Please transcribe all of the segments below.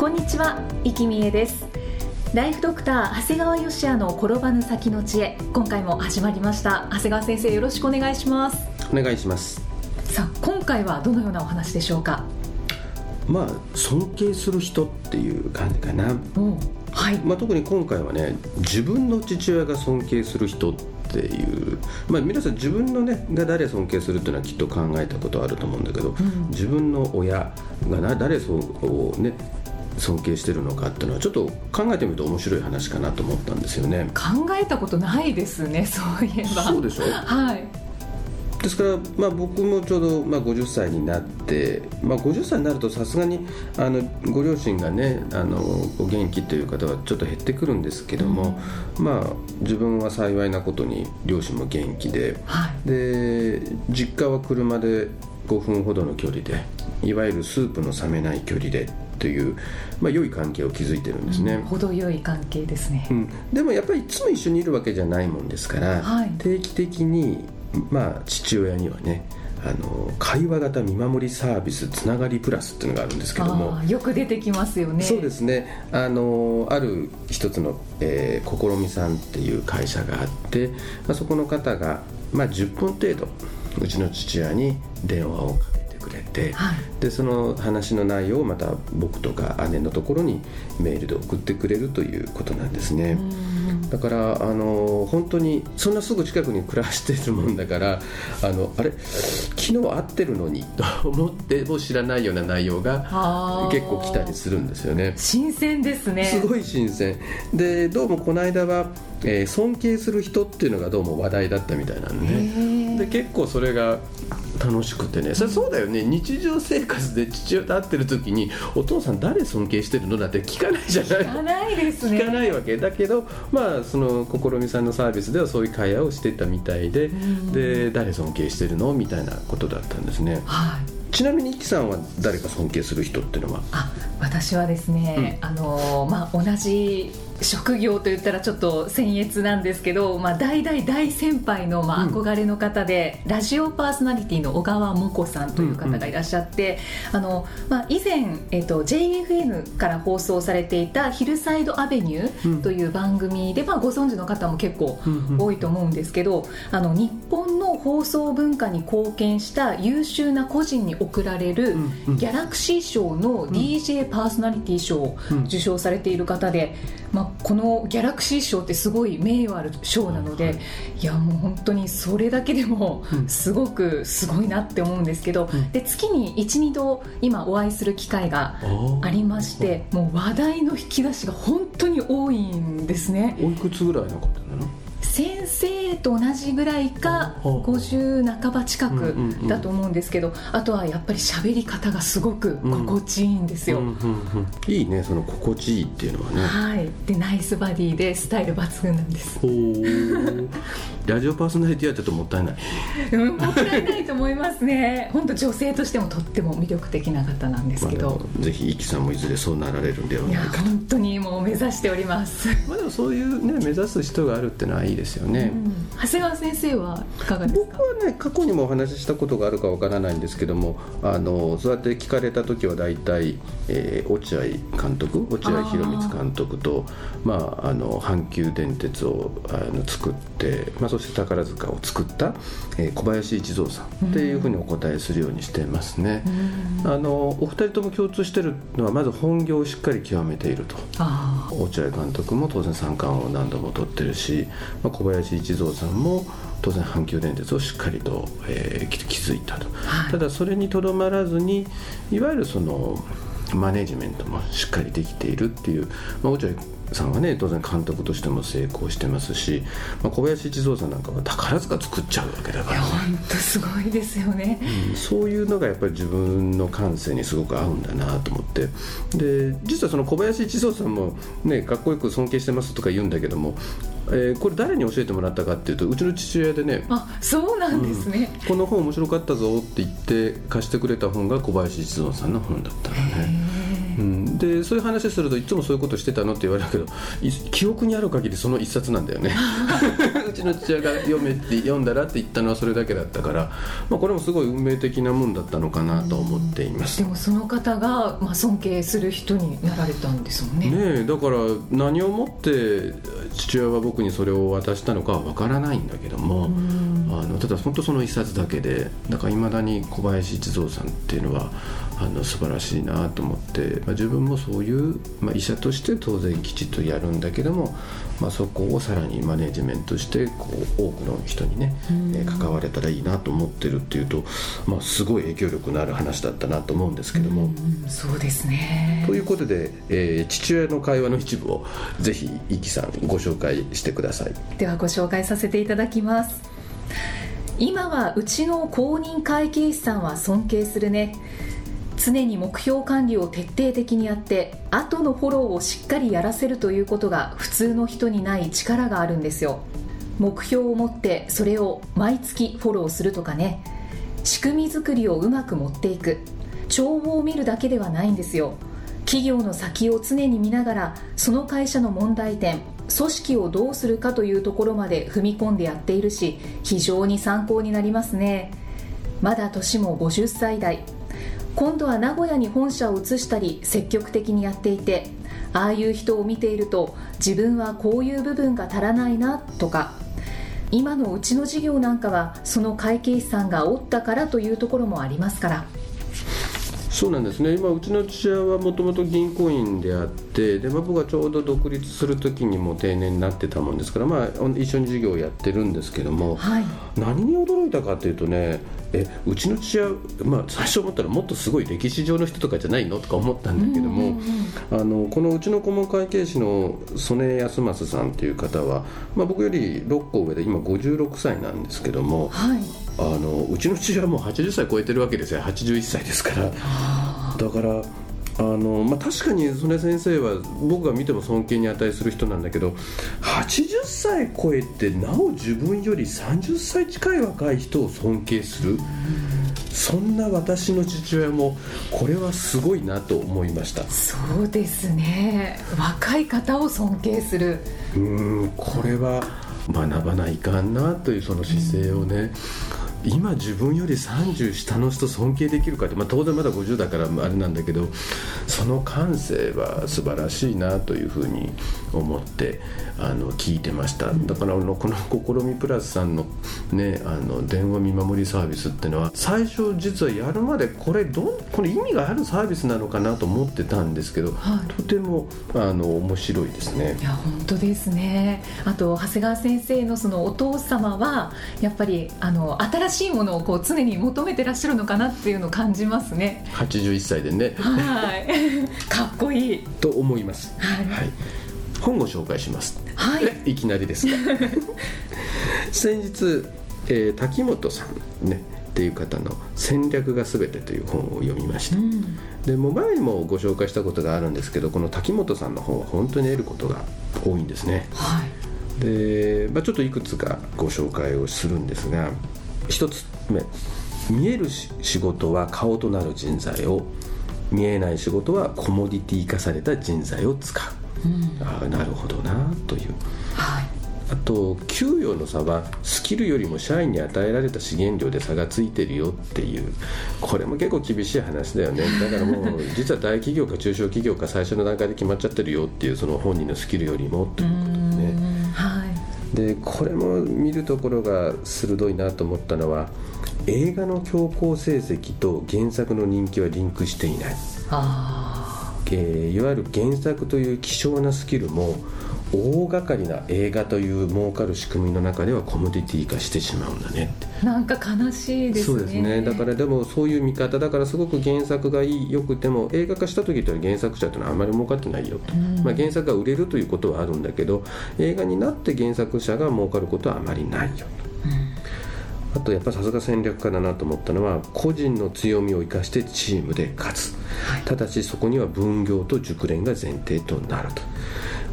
こんにちは、生きみえです。ライフドクター長谷川芳也の転ばぬ先の知恵今回も始まりました。長谷川先生よろしくお願いします。お願いします。さあ今回はどのようなお話でしょうか？まあ尊敬する人っていう感じかな、おはい。まあ、特に今回はね自分の父親が尊敬する人っていう、まあ、皆さん自分のねが誰尊敬するっていうのはきっと考えたことあると思うんだけど、ん。自分の親がな誰をね尊敬してるのかっていうのはちょっと考えてみると面白い話かなと思ったんですよね。考えたことないですね そういえば。そうでしょ？はい。ですから、まあ、僕もちょうど、まあ、50歳になって、まあ、50歳になるとさすがにあのご両親がねあのお元気という方はちょっと減ってくるんですけども、まあ、自分は幸いなことに両親も元気ではい。で実家は車で5分ほどの距離でいわゆるスープの冷めない距離でという、まあ、良い関係を築いてるんですね。程よい関係ですね、うん、でもやっぱりいつも一緒にいるわけじゃないもんですから、はい。定期的に、まあ、父親にはねあの会話型見守りサービスつながりプラスっていうのがあるんですけども。よく出てきますよね。そうですね。あのある一つの、えー、試みさんっていう会社があって、まあ、そこの方が、まあ、10分程度うちの父親に電話をかくれて、はい。でその話の内容をまた僕とか姉のところにメールで送ってくれるということなんですね。うん。だからあの本当にそんなすぐ近くに暮らしてるもんだから あのあれ昨日会ってるのにと思っても知らないような内容が結構来たりするんですよね。新鮮ですね。すごい新鮮。でどうもこの間は、えー尊敬する人っていうのがどうも話題だったみたいなんで,、で結構それが楽しくてね。それそうだよね。日常生活で父親と会ってる時に「お父さん誰尊敬してるの?」なんて聞かないじゃない？聞かないですね。聞かないわけ。だけどまあその試みさんのサービスではそういう会話をしてたみたいでん。で誰尊敬してるの？みたいなことだったんですね。はい。ちなみにイキさんは誰か尊敬する人っていうのは？あ私はですね、あのまあ、同じ職業といったらちょっと僭越なんですけど、まあ、大大大先輩の、まあ、うん。憧れの方で、ラジオパーソナリティの小川もこさんという方がいらっしゃって、あのまあ、以前、えっと JFN から放送されていた「ヒルサイドアベニュー」という番組で、まあ、ご存知の方も結構多いと思うんですけど、あの日本の放送文化に貢献した優秀な個人に贈られる、うんうん。ギャラクシー賞の DJ パーソナリティ賞をうん。受賞されている方で、まあ、このギャラクシー賞ってすごい名誉ある賞なので、はいい。やもう本当にそれだけでもうん。すごくすごいなって思うんですけど、うん。で月に12度今お会いする機会がありましてもう話題の引き出しが本当に多いんですね。おいくつぐらいの方なの？先生と同じぐらいかほうほう50半ば近くだと思うんですけど、あとはやっぱり喋り方がすごく心地いいんですよ。いいねその心地いいっていうのはね。はい、でナイスバディでスタイル抜群なんです。ラジオパーソナリティはちょっともったいないうん、もったいないと思いますね。本当女性としてもとっても魅力的な方なんですけどまあぜひイキさんもいずれそうなられるんではいなやいかと本当にもう目指しております。まあでもそういうね目指す人があるってのはいいですよね、うん長谷川先生はいかがです僕か。はね過去にもお話ししたことがあるかわからないんですけどもあのそうやって聞かれた時は大体、えー、落合監督落合博満監督とまあ、あの阪急電鉄をあの作って、まあ、そして宝塚を作った、えー小林一三さんっていうふうにお答えするようにしてますね。あのお二人とも共通してるのはまず本業をしっかり極めていると。落合監督も当然三冠を何度も取ってるし、まあ、小林一三さんも当然阪急電鉄をしっかりと、えー築いたと、はいただそれにとどまらずにいわゆるそのマネジメントもしっかりできているっていう、まあ、落合さんはね当然監督としても成功してますし、まあ、小林一三さんなんかは宝塚作っちゃうわけだから、ね、本当すごいですよね、うん、そういうのがやっぱり自分の感性にすごく合うんだなと思って。で実はその小林一三さんもねかっこよく尊敬してますとか言うんだけどもえー、これ誰に教えてもらったかっていうとうちの父親でねあそうなんですね、うん、この本面白かったぞって言って貸してくれた本が小林一三さんの本だったのね。うん、でそういう話するといつもそういうことしてたのって言われるけど記憶にある限りその一冊なんだよね。うちの父親が読めって読んだらって言ったのはそれだけだったから、まあ、これもすごい運命的なもんだったのかなと思っています、でもその方が、まあ、尊敬する人になられたんですもんね。ねだから何をもって父親は僕にそれを渡したのかは分からないんだけども、あのただ本当その一冊だけでだからいまだに小林一三さんっていうのはあの素晴らしいなと思って、まあ、自分もそういう、まあ、医者として当然きちっとやるんだけども、まあ、そこをさらにマネジメントしてこう多くの人にね、えー、関われたらいいなと思ってるっていうと、まあ、すごい影響力のある話だったなと思うんですけども。うそうですね。ということで、えー、父親の会話の一部をぜひイキさんご紹介してください。ではご紹介させていただきます。今はうちの公認会計士さんは尊敬するね常に目標管理を徹底的にやって後のフォローをしっかりやらせるということが普通の人にない力があるんですよ。目標を持ってそれを毎月フォローするとかね。仕組み作りをうまく持っていく。帳簿を見るだけではないんですよ。企業の先を常に見ながらその会社の問題点組織をどうするかというところまで踏み込んでやっているし非常に参考になりますね。まだ年も50歳代。今度は名古屋に本社を移したり積極的にやっていてああいう人を見ていると自分はこういう部分が足らないなとか今のうちの事業なんかはその会計士さんがおったからというところもありますから。そうなんですね。今うちの父親はもともと銀行員であってで、まあ、僕がちょうど独立する時にも定年になってたもんですから、まあ、一緒に授業をやってるんですけども、はい、何に驚いたかというとねえうちの父親、まあ、最初思ったらもっとすごい歴史上の人とかじゃないのとか思ったんだけども、あのこのうちの顧問会計士の曽根康正さんという方は、まあ、僕より6個上で今56歳なんですけども、はい、あのうちの父親はもう80歳超えてるわけですよ。81歳ですから。だからあのまあ、確かに曽根先生は僕が見ても尊敬に値する人なんだけど80歳超えてなお自分より30歳近い若い人を尊敬する。そんな私の父親もこれはすごいなと思いました。そうですね。若い方を尊敬する。うんこれは学ばないかんなというその姿勢をね、うん今自分より30下の人尊敬できるかって、まあ、当然まだ50だからあれなんだけどその感性は素晴らしいなというふうに思ってあの聞いてました。だからこの「試みプラス」さんの,、ね、あの電話見守りサービスっていうのは最初実はやるまでこれどこれ意味があるサービスなのかなと思ってたんですけど、はい、とてもあの面白いですね。いや本当ですね。あと長谷川先生のそのお父様はやっぱりあの新しいものをこう常に求めてらっしゃるのかなっていうのを感じますね。81歳でねはい かっこいいと思います。はい、はい本を紹介します。はい。いきなりですが。先日、えー、滝本さんねっていう方の「戦略がすべて」という本を読みました、うん、でも前にもご紹介したことがあるんですけどこの滝本さんの本は本当に得ることが多いんですね、はい、で、まあ、ちょっといくつかご紹介をするんですが一つ目見える仕事は顔となる人材を見えない仕事はコモディティ化された人材を使う。ああなるほどなという、はい、あと給与の差はスキルよりも社員に与えられた資源量で差がついてるよっていう。これも結構厳しい話だよね。だからもう実は大企業か中小企業か最初の段階で決まっちゃってるよっていうその本人のスキルよりもっていうでこれも見るところが鋭いなと思ったのは映画の強行成績と原作の人気はリンクしていない。あえー、いわゆる原作という希少なスキルも大掛かりな映画という儲かる仕組みの中ではコモディティ化してしまうんだねなんか悲しいですね。そうですね。だからでもそういう見方だからすごく原作がいいよくても映画化した時って原作者っていうのはあまり儲かってないよと、まあ、原作が売れるということはあるんだけど映画になって原作者が儲かることはあまりないよと。あとやっぱさすが戦略家だなと思ったのは個人の強みを生かしてチームで勝つ、ただしそこには分業と熟練が前提となると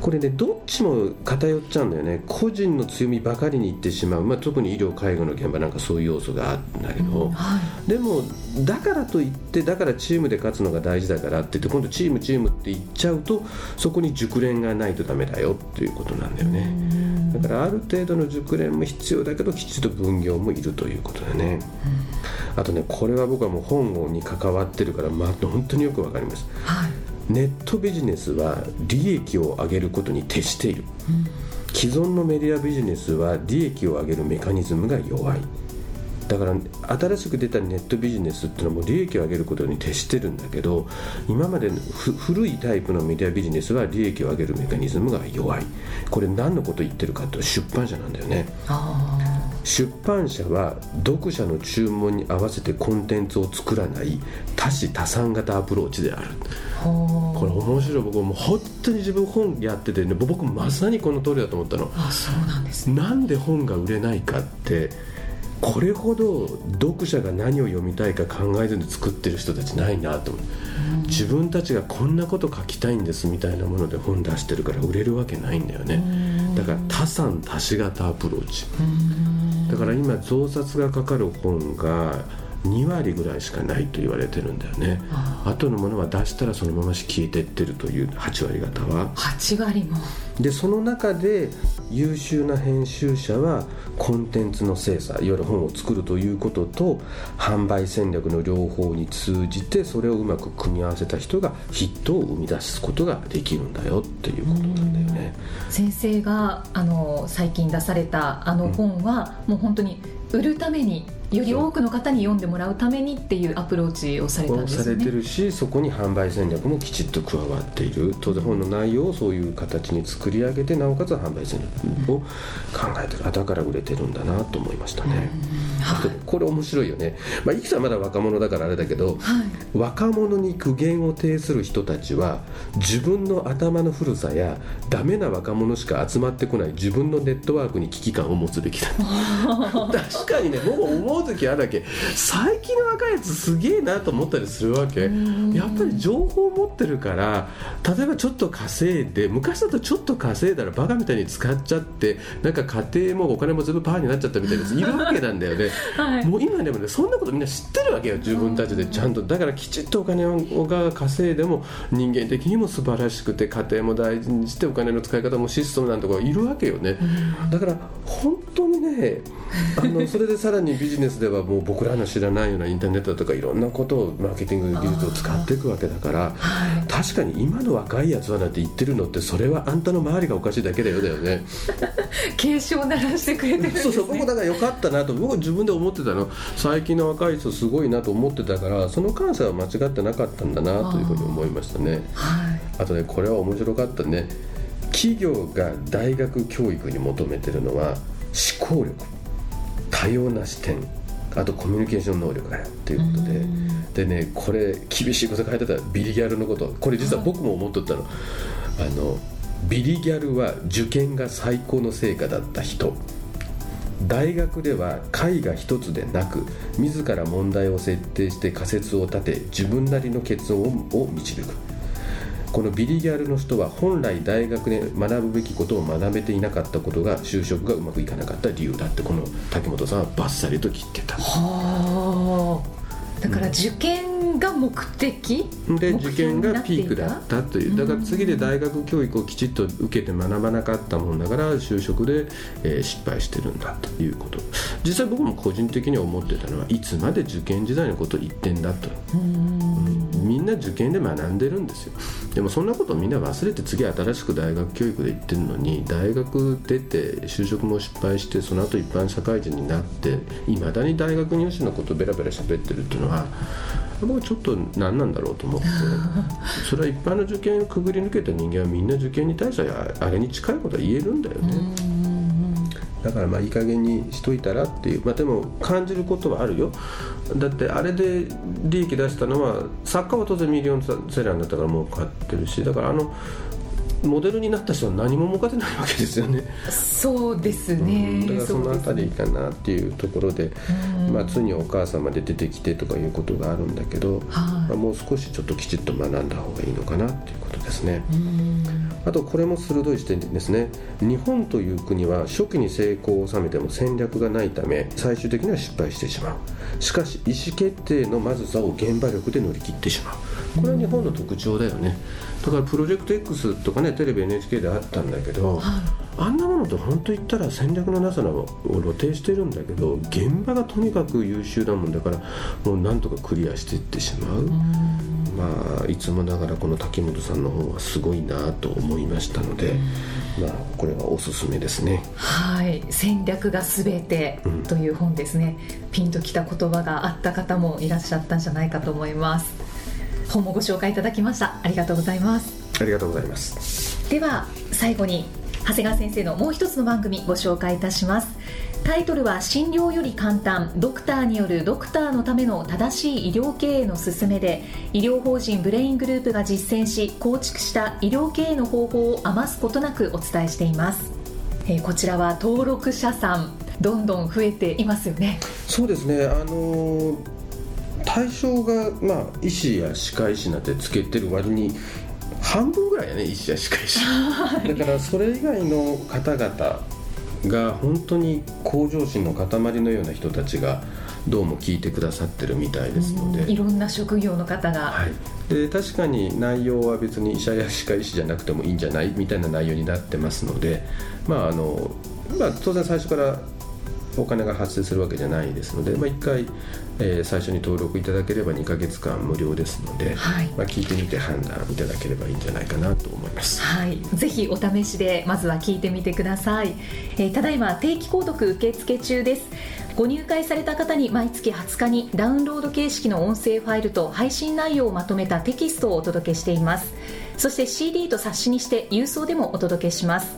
これねどっちも偏っちゃうんだよね。個人の強みばかりにいってしまう、まあ、特に医療介護の現場なんかそういう要素があるんだけど、うんはでもだからといってだからチームで勝つのが大事だからって言って今度チームチームって言っちゃうとそこに熟練がないとダメだよっていうことなんだよね。だからある程度の熟練も必要だけどきちっと分業もいるということだね。あとねこれは僕はもう本に関わってるから、まあ、本当によくわかります。はいネットビジネスは利益を上げることに徹している、既存のメディアビジネスは利益を上げるメカニズムが弱い。だから新しく出たネットビジネスっていうのはもう利益を上げることに徹してるんだけど今までのふ古いタイプのメディアビジネスは利益を上げるメカニズムが弱い。これ何のこと言ってるかっていうと出版社なんだよね。あ出版社は読者の注文に合わせてコンテンツを作らない多種多産型アプローチであるこれ面白い。僕もう本当に自分本やっててね僕まさにこの通りだと思ったの。あそうなんですね。なんで本が売れないかってこれほど読者が何を読みたいか考えずに作ってる人たちないなと思う。自分たちがこんなこと書きたいんですみたいなもので本出してるから売れるわけないんだよね。だから多産多種型アプローチ。だから今増刷がかかる本が2割ぐらいしかないと言われてるんだよね。あ後のものは出したらそのまま消えてってるという8割方は。8割もでその中で優秀な編集者はコンテンツの精査いわゆる本を作るということと販売戦略の両方に通じてそれをうまく組み合わせた人がヒットを生み出すことができるんだよっていうことなんだよね。先生があの最近出されたあの本は、もう本当に売るためにより多くの方に読んでもらうためにっていうアプローチをされたんですよね。されてるしそこに販売戦略もきちっと加わっている当然本の内容をそういう形に作り上げてなおかつ販売するを考えてるあだから売れてるんだなと思いましたね。あとこれ面白いよね、まあ、いくつはまだ若者だからあれだけどはい。若者に苦言を呈する人たちは自分の頭の古さやダメな若者しか集まってこない自分のネットワークに危機感を持つべきだ。確かにね僕思う時あるわけ。最近の若いやつすげえなと思ったりするわけ。やっぱり情報を持ってるから例えばちょっと稼いで昔だとちょっと稼いだらバカみたいに使っちゃってなんか家庭もお金も全部パーになっちゃったみたいなやついるわけなんだよねはい。もう今でもねそんなことみんな知ってるわけよ。自分たちでちゃんとだからきちっとお金をが稼いでも人間的にも素晴らしくて家庭も大事にしてお金の使い方もシステムなんとかいるわけよね。だから本当にねあのそれでさらにビジネスではもう僕らの知らないようなインターネットだとかいろんなことをマーケティング技術を使っていくわけだからはい。確かに今の若いやつはなんて言ってるのってそれはあんたの周りがおかしいだけだよだよね。警鐘を鳴らしてくれてるね、そうそう僕だから良かったなと。僕は自分で思ってたの。最近の若い人すごいなと思ってたからその感性は間違ってなかったんだなというふうに思いましたね。はい。あとねこれは面白かったね。企業が大学教育に求めてるのは思考力。多様な視点。あとコミュニケーション能力だよ。っていうことで。でねこれ厳しいこと書いてたビリギャルのこと。これ実は僕も思っとったの。あのビリギャルは受験が最高の成果だった人大学では解が一つでなく自ら問題を設定して仮説を立て自分なりの結論を導く。このビリギャルの人は本来大学で学ぶべきことを学べていなかったことが就職がうまくいかなかった理由だってこの竹本さんはバッサリと切ってた。はあ。だから受験が目的、で目受験がピークだったという。だから次で大学教育をきちっと受けて学ばなかったもんだから就職で、えー失敗してるんだということ。実際僕も個人的には思ってたのはいつまで受験時代のことを言ってんだと、うんみんな受験で学んでるんですよ。でもそんなことみんな忘れて次新しく大学教育で行ってるのに大学出て就職も失敗してその後一般社会人になっていまだに大学入試のことベラベラ喋ってるっていうのは僕ちょっと何なんだろうと思って。それは一般の受験をくぐり抜けた人間はみんな受験に対してはあれに近いことは言えるんだよね。だからまあいい加減にしといたらっていう、まあ、でも感じることはあるよ。だってあれで利益出したのは作家は当然ミリオンセラーになったから儲かってるしだからあのモデルになった人は何も儲かってないわけですよね。そうですね、うん、だからそのあたりかなっていうところで、まあ、つにお母様で出てきてとかいうことがあるんだけど、まあ、もう少しちょっときちっと学んだ方がいいのかなっていうことですね。あとこれも鋭い視点ですね。日本という国は初期に成功を収めても戦略がないため最終的には失敗してしまう。しかし意思決定のまずさを現場力で乗り切ってしまう。これは日本の特徴だよねだからプロジェクト X とかねテレビ NHK であったんだけど、はい。あんなものって本当言ったら戦略のなさを露呈してるんだけど現場がとにかく優秀なもんだからもうなんとかクリアしていってしまう。まあ、いつもながらこの滝本さんの方はすごいなと思いましたので、まあ、これはおすすめですね。はい。戦略がすべてという本ですね、うん、ピンときた言葉があった方もいらっしゃったんじゃないかと思います本もご紹介いただきました。ありがとうございます。ありがとうございます。では最後に長谷川先生のもう一つの番組ご紹介いたします。タイトルは診療より簡単。ドクターによるドクターのための正しい医療経営の勧めで医療法人ブレイングループが実践し構築した医療経営の方法を余すことなくお伝えしています、えー、こちらは登録者さんどんどん増えていますよね。そうですね。あのー対象が、まあ、医師や歯科医師なんてつけてる割に半分ぐらいやね医師や歯科医師。だからそれ以外の方々が本当に向上心の塊のような人たちがどうも聞いてくださってるみたいですので。いろんな職業の方が、はい、で確かに内容は別に医者や歯科医師じゃなくてもいいんじゃない？みたいな内容になってますので。まああの、まあ、当然最初からお金が発生するわけじゃないですので、まあ、1回、えー、最初に登録いただければ2か月間無料ですので、はい、まあ、聞いてみて判断いただければいいんじゃないかなと思います、はい、ぜひお試しでまずは聞いてみてください、えー、ただいま定期購読受付中です。ご入会された方に毎月20日にダウンロード形式の音声ファイルと配信内容をまとめたテキストをお届けしています。そして CD と冊子にして郵送でもお届けします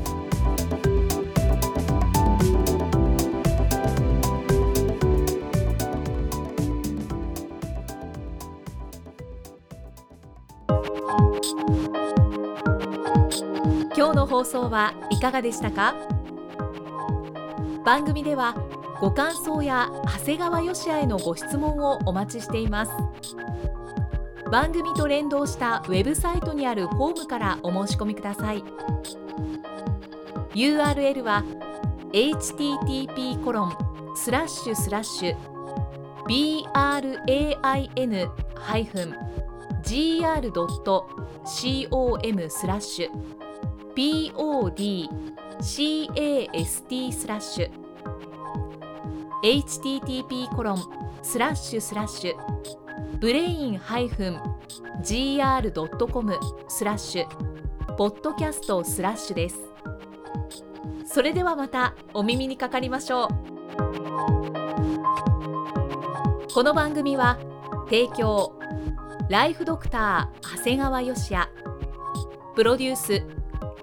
放送はいかがでしたか？番組ではご感想や長谷川よしへのご質問をお待ちしています。番組と連動したウェブサイトにあるホームからお申し込みください。URL は http コロンスラッシュスラッシュ brain-gr.com スラッシュ podcast スラッシュ http コロンスラッシュスラッシュブレインハイフン -gr.com スラッシュポッドキャストスラッシュです。それではまたお耳にかかりましょう。この番組は提供ライフドクター長谷川芳也。プロデュース